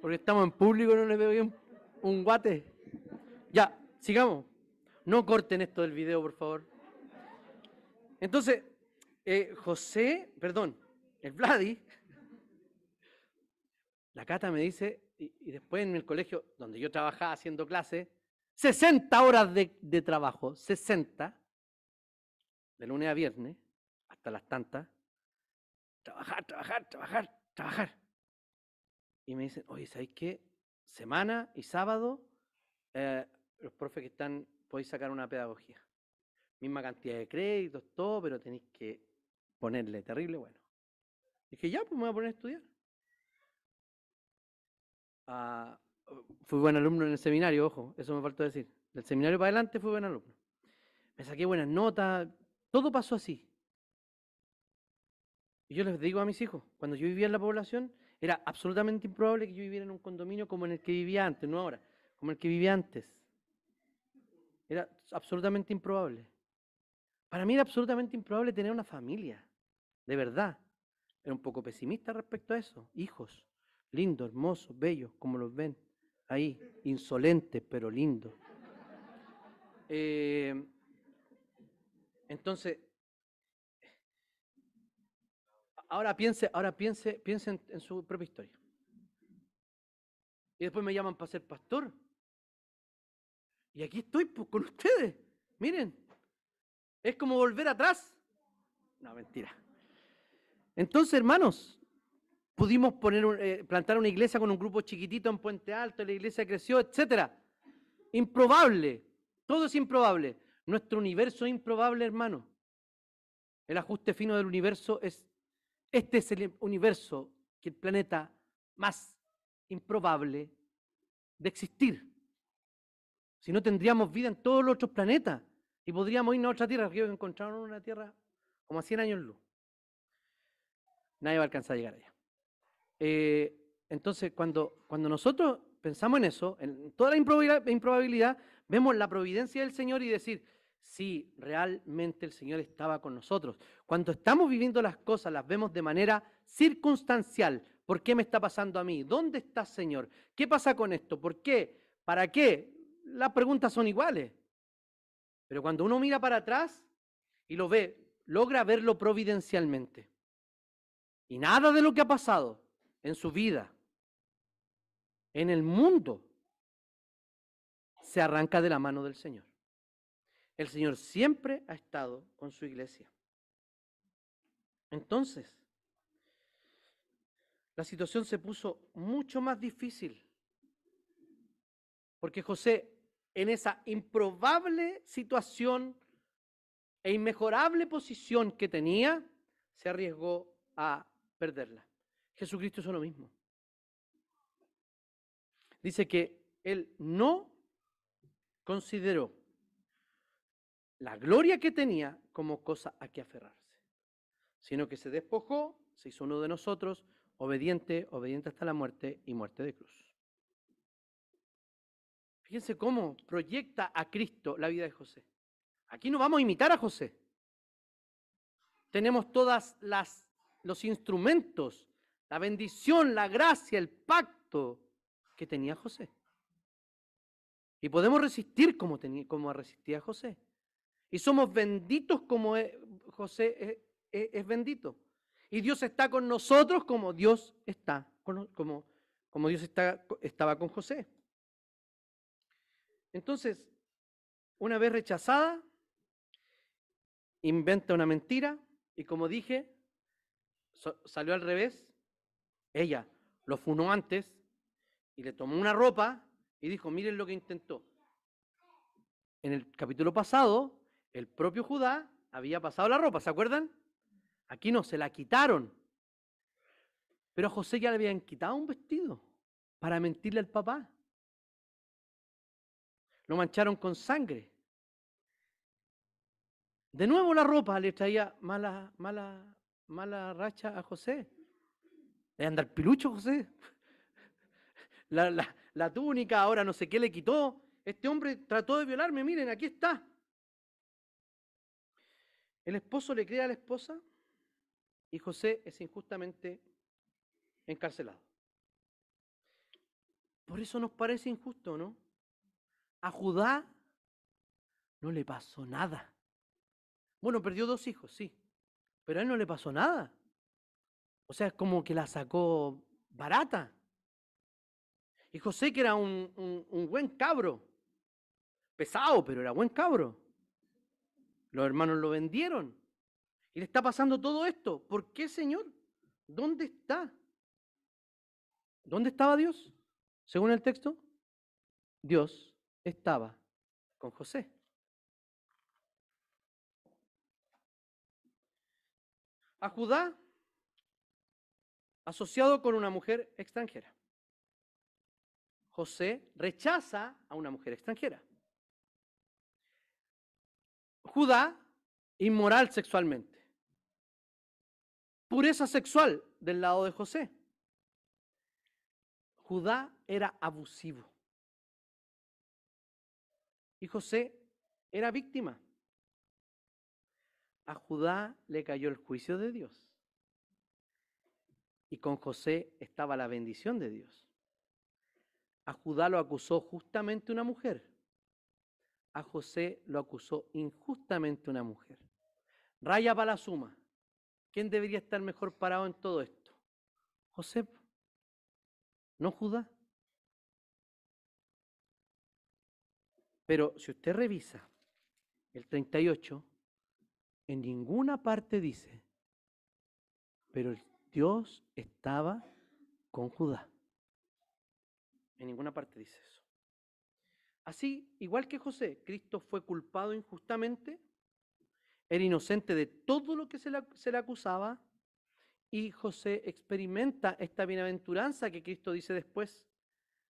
Porque estamos en público, no le veo bien un guate. Ya, Sigamos. No corten esto del video, por favor. Entonces, eh, José, perdón, el Vladi, la Cata me dice, y, después en el colegio donde yo trabajaba haciendo clase, 60 horas de, de trabajo, 60. de lunes a viernes, hasta las tantas, trabajar, trabajar, trabajar, trabajar. Y me dicen, oye, ¿sabéis qué? Semana y sábado, eh, los profes que están, podéis sacar una pedagogía. Misma cantidad de créditos, todo, pero tenéis que ponerle terrible bueno. Dije, ya, pues me voy a poner a estudiar. Ah, fui buen alumno en el seminario, ojo, eso me faltó decir. Del seminario para adelante fui buen alumno. Me saqué buenas notas, todo pasó así. Y yo les digo a mis hijos, cuando yo vivía en la población, era absolutamente improbable que yo viviera en un condominio como en el que vivía antes, no ahora, como el que vivía antes. Era absolutamente improbable. Para mí era absolutamente improbable tener una familia, de verdad. Era un poco pesimista respecto a eso. Hijos, lindos, hermosos, bellos, como los ven. Ahí, insolentes, pero lindos. Eh, entonces, ahora piense, ahora piense, piense en, su propia historia. Y después me llaman para ser pastor. Y aquí estoy pues, con ustedes. Miren, es como volver atrás. No, mentira. Entonces, hermanos, pudimos eh, plantar una iglesia con un grupo chiquitito en Puente Alto, la iglesia creció, etcétera. Improbable. Todo es improbable. Nuestro universo es improbable, hermano. El ajuste fino del universo es, este es el universo, el planeta más improbable de existir. Si no tendríamos vida en todos los otros planetas y podríamos irnos a otra tierra, que encontraron una tierra como a 100 años luz. Nadie va a alcanzar a llegar allá. Eh, entonces, cuando, cuando nosotros pensamos en eso, en toda la improbabilidad, vemos la providencia del Señor y decir, sí, realmente el Señor estaba con nosotros. Cuando estamos viviendo las cosas, las vemos de manera circunstancial. ¿Por qué me está pasando a mí? ¿Dónde está Señor? ¿Qué pasa con esto? ¿Por qué? ¿Para qué? Las preguntas son iguales. Pero cuando uno mira para atrás y lo ve, logra verlo providencialmente. Y nada de lo que ha pasado en su vida, en el mundo, se arranca de la mano del Señor. El Señor siempre ha estado con su iglesia. Entonces, la situación se puso mucho más difícil. Porque José, en esa improbable situación e inmejorable posición que tenía, se arriesgó a perderla. Jesucristo hizo lo mismo. Dice que él no consideró la gloria que tenía como cosa a que aferrarse, sino que se despojó, se hizo uno de nosotros, obediente, obediente hasta la muerte y muerte de cruz. Fíjense cómo proyecta a Cristo la vida de José. Aquí no vamos a imitar a José. Tenemos todas las los instrumentos, la bendición, la gracia, el pacto que tenía José. Y podemos resistir como, tenía, como resistía José. Y somos benditos como José es, bendito. Y Dios está con nosotros como Dios está, como, como Dios estaba con José. Entonces, una vez rechazada, inventa una mentira y como dije, salió al revés. Ella lo funó antes y le tomó una ropa y dijo, miren lo que intentó. En el capítulo pasado, el propio Judá había pasado la ropa, ¿se acuerdan? Aquí no, se la quitaron. Pero a José ya le habían quitado un vestido para mentirle al papá. Lo mancharon con sangre. De nuevo la ropa le traía mala, mala, mala racha a José. De andar pilucho José la, túnica, ahora no sé qué le quitó. Este hombre trató de violarme, miren, aquí está. El esposo le cree a la esposa y José es injustamente encarcelado. Por eso nos parece injusto, ¿no? A Judá no le pasó nada. Bueno, perdió dos hijos, sí, pero a él no le pasó nada. O sea, es como que la sacó barata. Y José, que era un, buen cabro, pesado, pero era buen cabro. Los hermanos lo vendieron. Y le está pasando todo esto. ¿Por qué, Señor? ¿Dónde está? ¿Dónde estaba Dios? Según el texto, Dios estaba con José. A Judá, asociado con una mujer extranjera. José rechaza a una mujer extranjera. Judá, inmoral sexualmente. Pureza sexual del lado de José. Judá era abusivo. Y José era víctima. A Judá le cayó el juicio de Dios. Y con José estaba la bendición de Dios. A Judá lo acusó justamente una mujer. A José lo acusó injustamente una mujer. Raya para la suma. ¿Quién debería estar mejor parado en todo esto? José no Judá. Pero si usted revisa el 38, en ninguna parte dice, pero Dios estaba con Judá. En ninguna parte dice eso. Así, igual que José, Cristo fue culpado injustamente, era inocente de todo lo que se le, acusaba, y José experimenta esta bienaventuranza que Cristo dice después.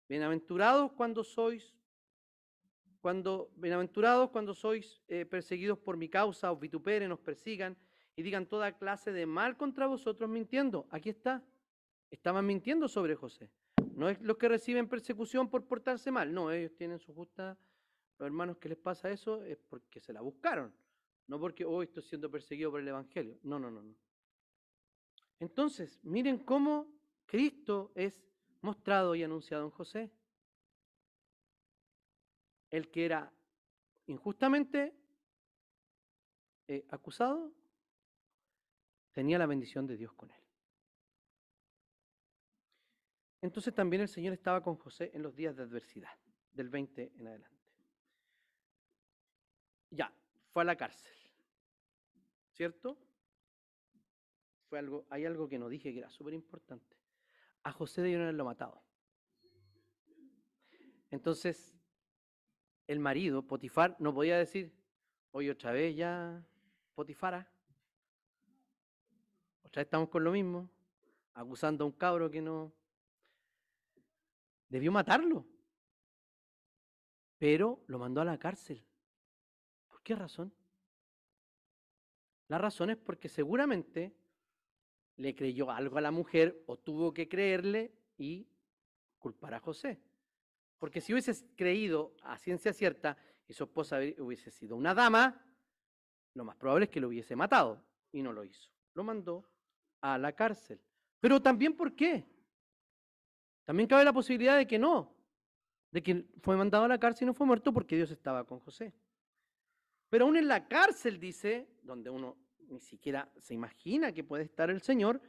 Bienaventurados cuando sois, cuando, bienaventurados cuando sois eh, perseguidos por mi causa, os vituperen, os persigan y digan toda clase de mal contra vosotros mintiendo. Aquí está. Estaban mintiendo sobre José. No es los que reciben persecución por portarse mal. No, ellos tienen su justa. Los hermanos que les pasa eso es porque se la buscaron. No porque hoy oh, estoy siendo perseguido por el Evangelio. No, no, no, no. Entonces, miren cómo Cristo es mostrado y anunciado en José. El que era injustamente eh, acusado tenía la bendición de Dios con él. Entonces también el Señor estaba con José en los días de adversidad, del 20 en adelante. Ya, fue a la cárcel, ¿cierto? fue algo, hay algo que no dije que era súper importante. A José debieron haberlo matado. Entonces, el marido, Potifar, no podía decir, hoy otra vez ya, Potifara, otra vez estamos con lo mismo, acusando a un cabro que no... Debió matarlo, pero lo mandó a la cárcel. ¿Por qué razón? La razón es porque seguramente le creyó algo a la mujer o tuvo que creerle y culpar a José. Porque si hubiese creído a ciencia cierta y su esposa hubiese sido una dama, lo más probable es que lo hubiese matado y no lo hizo. Lo mandó a la cárcel. Pero también, ¿por qué? También cabe la posibilidad de que no, de que fue mandado a la cárcel y no fue muerto porque Dios estaba con José. Pero aún en la cárcel, dice, donde uno ni siquiera se imagina que puede estar el Señor,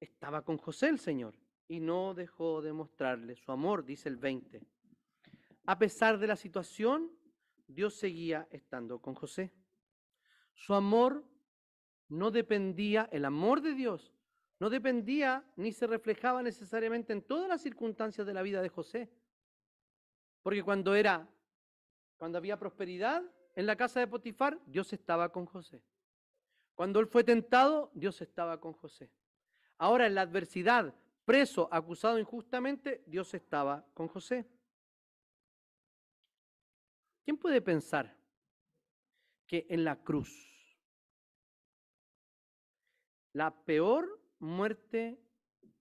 estaba con José el Señor y no dejó de mostrarle su amor, dice el 20. A pesar de la situación, Dios seguía estando con José. Su amor no dependía, el amor de Dios no dependía ni se reflejaba necesariamente en todas las circunstancias de la vida de José. Porque cuando era, cuando había prosperidad en la casa de Potifar, Dios estaba con José. Cuando él fue tentado, Dios estaba con José. Ahora en la adversidad, preso, acusado injustamente, Dios estaba con José. ¿Quién puede pensar que en la cruz, la peor muerte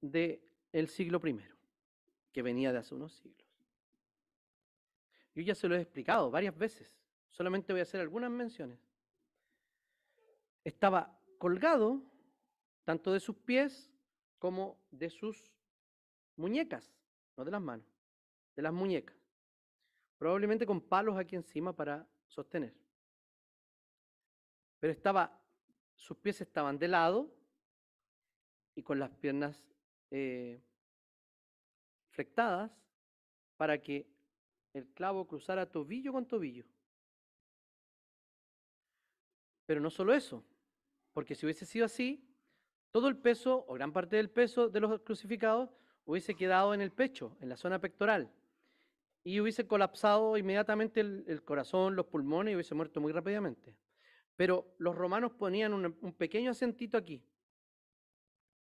del siglo I, que venía de hace unos siglos, yo ya se lo he explicado varias veces, solamente voy a hacer algunas menciones estaba colgado tanto de sus pies como de sus muñecas, no de las manos, de las muñecas. Probablemente con palos aquí encima para sostener. Pero estaba, sus pies estaban de lado y con las piernas eh, flectadas para que el clavo cruzara tobillo con tobillo. Pero no solo eso, porque si hubiese sido así, todo el peso o gran parte del peso de los crucificados hubiese quedado en el pecho, en la zona pectoral, y hubiese colapsado inmediatamente el, corazón, los pulmones y hubiese muerto muy rápidamente. Pero los romanos ponían un, pequeño acentito aquí.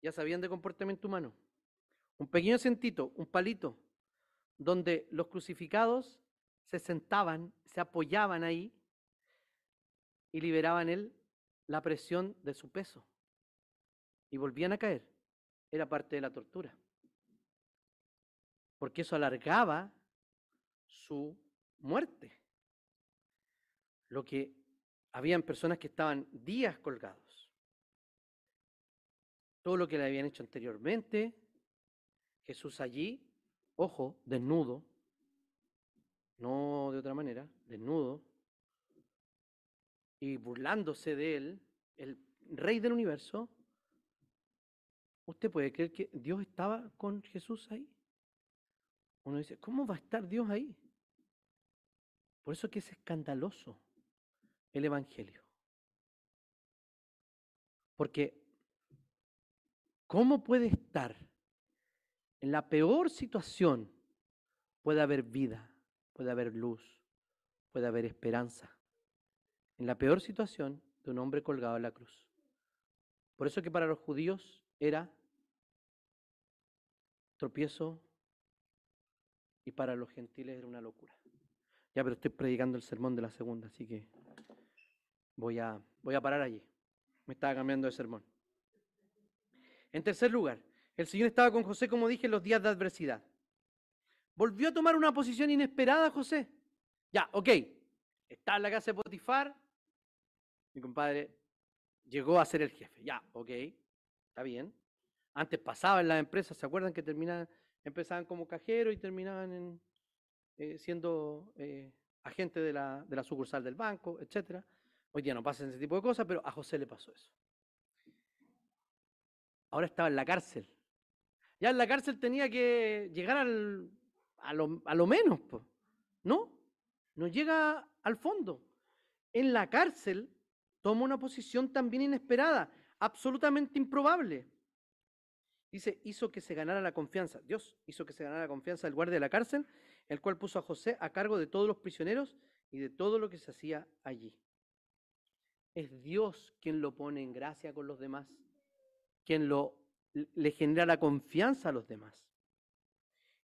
Ya sabían de comportamiento humano. Un pequeño acentito, un palito, donde los crucificados se sentaban, se apoyaban ahí y liberaban él la presión de su peso. Y volvían a caer. Era parte de la tortura. Porque eso alargaba su muerte. Lo que habían personas que estaban días colgados. Todo lo que le habían hecho anteriormente, Jesús allí, ojo, desnudo, no de otra manera, desnudo, y burlándose de él, el rey del universo, ¿usted puede creer que Dios estaba con Jesús ahí? Uno dice, ¿cómo va a estar Dios ahí? Por eso que es escandaloso el Evangelio. Porque, ¿cómo puede estar en la peor situación? Puede haber vida, puede haber luz, puede haber esperanza. En la peor situación de un hombre colgado en la cruz. Por eso que para los judíos era tropiezo y para los gentiles era una locura. Ya, pero estoy predicando el sermón de la segunda, así que voy a, voy a parar allí. Me estaba cambiando de sermón. En tercer lugar, el Señor estaba con José, como dije, en los días de adversidad. Volvió a tomar una posición inesperada José. Ya, ok, está en la casa de Potifar, mi compadre llegó a ser el jefe. Ya, ok, está bien. Antes pasaba en las empresas, ¿se acuerdan que terminaban, empezaban como cajero y terminaban eh, siendo eh, agente de la, de la, sucursal del banco, etcétera. Hoy día no pasa ese tipo de cosas, pero a José le pasó eso. Ahora estaba en la cárcel. Ya en la cárcel tenía que llegar al, a, lo, a lo menos, ¿no? No llega al fondo. En la cárcel toma una posición también inesperada, absolutamente improbable. Dice, hizo que se ganara la confianza. Dios hizo que se ganara la confianza del guardia de la cárcel el cual puso a José a cargo de todos los prisioneros y de todo lo que se hacía allí. Es Dios quien lo pone en gracia con los demás, quien lo, le genera la confianza a los demás.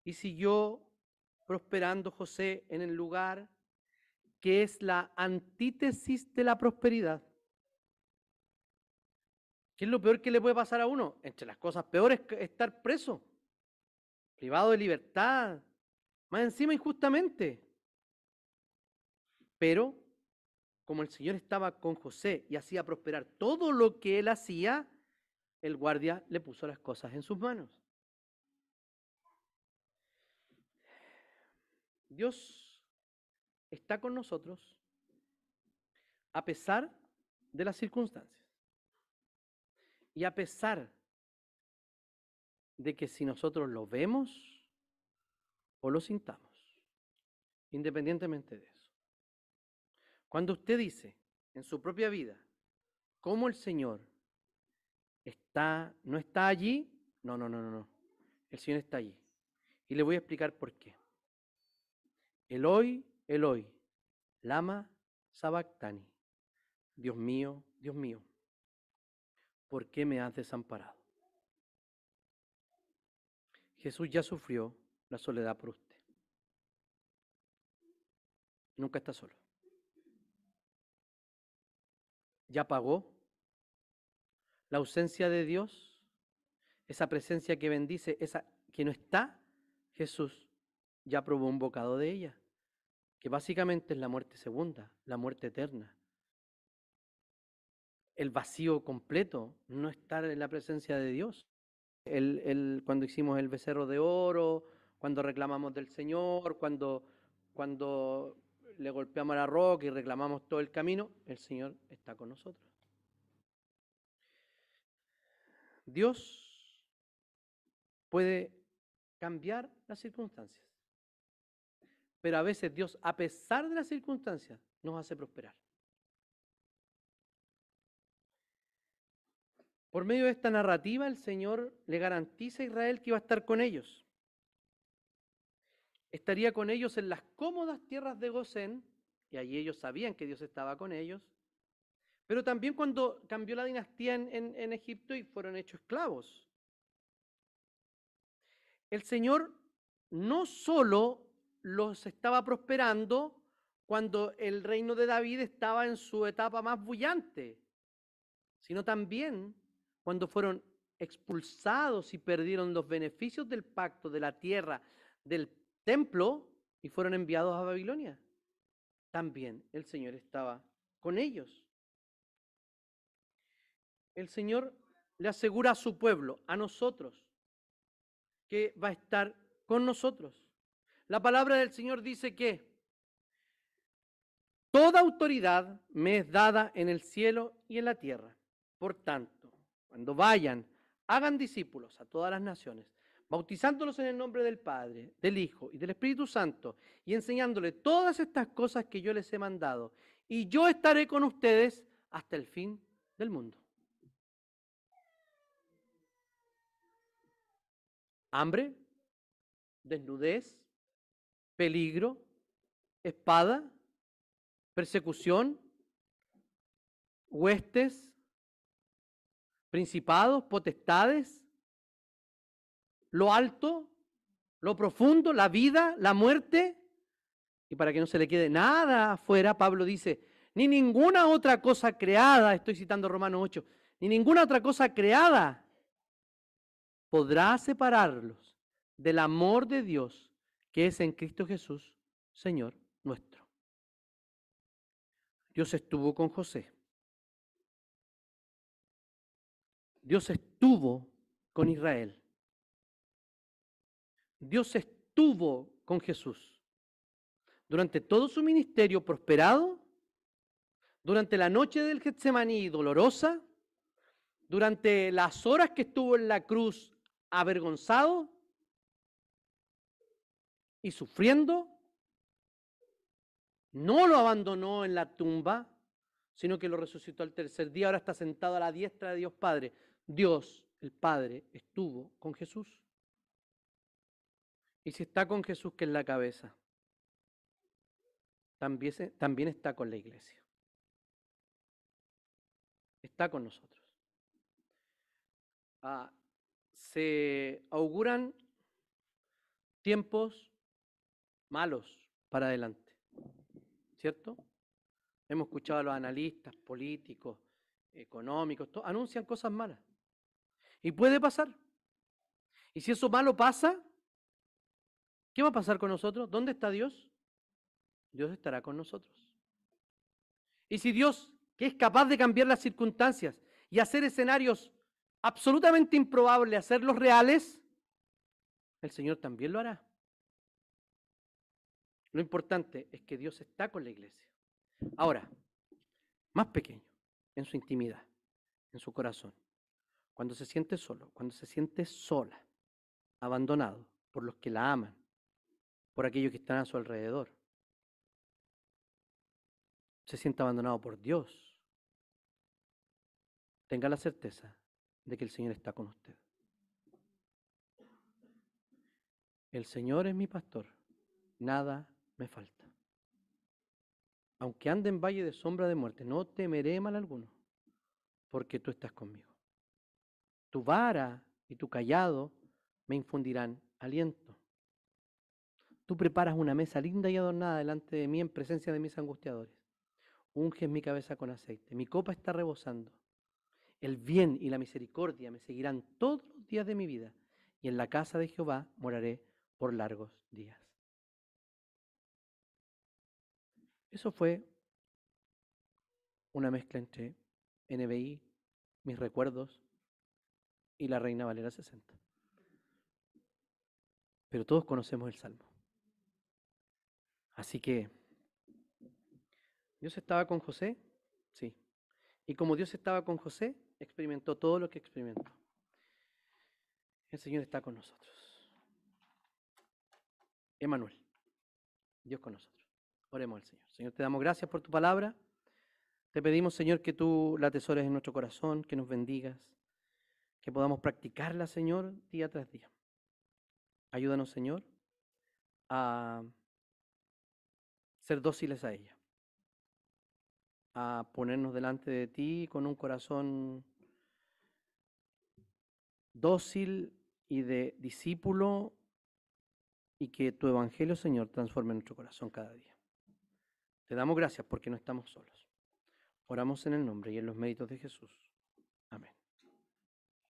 Y siguió prosperando José en el lugar que es la antítesis de la prosperidad. ¿Qué es lo peor que le puede pasar a uno? Entre las cosas peores, estar preso, privado de libertad, más encima injustamente. Pero como el Señor estaba con José y hacía prosperar todo lo que él hacía, el guardia le puso las cosas en sus manos. Dios está con nosotros a pesar de las circunstancias. Y a pesar de que si nosotros lo vemos, o lo sintamos, independientemente de eso. Cuando usted dice en su propia vida cómo el Señor está, no está allí, no, no, no, no, no. El Señor está allí. Y le voy a explicar por qué. El hoy, el hoy, lama sabactani. Dios mío, Dios mío, ¿por qué me has desamparado? Jesús ya sufrió la soledad por usted. Nunca está solo. Ya pagó la ausencia de Dios, esa presencia que bendice, esa que no está, Jesús ya probó un bocado de ella, que básicamente es la muerte segunda, la muerte eterna. El vacío completo, no estar en la presencia de Dios. El, cuando hicimos el becerro de oro, cuando reclamamos del Señor, cuando, cuando le golpeamos la roca y reclamamos todo el camino, el Señor está con nosotros. Dios puede cambiar las circunstancias, pero a veces Dios, a pesar de las circunstancias, nos hace prosperar. Por medio de esta narrativa, el Señor le garantiza a Israel que iba a estar con ellos. Estaría con ellos en las cómodas tierras de Gosén, y allí ellos sabían que Dios estaba con ellos, pero también cuando cambió la dinastía en, Egipto y fueron hechos esclavos. El Señor no solo los estaba prosperando cuando el reino de David estaba en su etapa más bullante, sino también cuando fueron expulsados y perdieron los beneficios del pacto, de la tierra, del templo y fueron enviados a Babilonia. También el Señor estaba con ellos. El Señor le asegura a su pueblo, a nosotros, que va a estar con nosotros. La palabra del Señor dice que toda autoridad me es dada en el cielo y en la tierra. Por tanto, cuando vayan, hagan discípulos a todas las naciones, bautizándolos en el nombre del Padre, del Hijo y del Espíritu Santo, y enseñándoles todas estas cosas que yo les he mandado. Y yo estaré con ustedes hasta el fin del mundo. Hambre, desnudez, peligro, espada, persecución, huestes, principados, potestades, lo alto, lo profundo, la vida, la muerte. Y para que no se le quede nada afuera, Pablo dice, ni ninguna otra cosa creada, estoy citando Romanos 8, ni ninguna otra cosa creada podrá separarlos del amor de Dios que es en Cristo Jesús, Señor nuestro. Dios estuvo con José. Dios estuvo con Israel. Dios estuvo con Jesús. Durante todo su ministerio prosperado, durante la noche del Getsemaní dolorosa, durante las horas que estuvo en la cruz avergonzado, y sufriendo, no lo abandonó en la tumba, sino que lo resucitó al tercer día. Ahora está sentado a la diestra de Dios Padre. Dios, el Padre, estuvo con Jesús. Y si está con Jesús, que es la cabeza, también, también está con la iglesia. Está con nosotros. Ah, se auguran tiempos malos para adelante. ¿Cierto? Hemos escuchado a los analistas políticos, económicos, anuncian cosas malas. Y puede pasar. Y si eso malo pasa, ¿qué va a pasar con nosotros? ¿Dónde está Dios? Dios estará con nosotros. Y si Dios, que es capaz de cambiar las circunstancias y hacer escenarios absolutamente improbables, hacerlos reales, el Señor también lo hará. Lo importante es que Dios está con la iglesia. Ahora, más pequeño, en su intimidad, en su corazón. Cuando se siente solo, cuando se siente sola, abandonado por los que la aman, por aquellos que están a su alrededor. Se siente abandonado por Dios. Tenga la certeza de que el Señor está con usted. El Señor es mi pastor, nada me falta. Aunque ande en valle de sombra de muerte, no temeré mal alguno, porque tú estás conmigo. Tu vara y tu callado me infundirán aliento. Tú preparas una mesa linda y adornada delante de mí en presencia de mis angustiadores. Unges mi cabeza con aceite. Mi copa está rebosando. El bien y la misericordia me seguirán todos los días de mi vida, y en la casa de Jehová moraré por largos días. Eso fue una mezcla entre NBI, mis recuerdos y la Reina Valera 60. Pero todos conocemos el Salmo. Así que, ¿Dios estaba con José? Sí. Y como Dios estaba con José, experimentó todo lo que experimentó. El Señor está con nosotros. Emanuel, Dios con nosotros. Oremos al Señor. Señor, te damos gracias por tu palabra. Te pedimos, Señor, que tú la atesores en nuestro corazón, que nos bendigas. que podamos practicarla, Señor, día tras día. Ayúdanos, Señor, a ser dóciles a ella, a ponernos delante de ti con un corazón dócil y de discípulo y que tu evangelio, Señor, transforme nuestro corazón cada día. Te damos gracias porque no estamos solos. Oramos en el nombre y en los méritos de Jesús.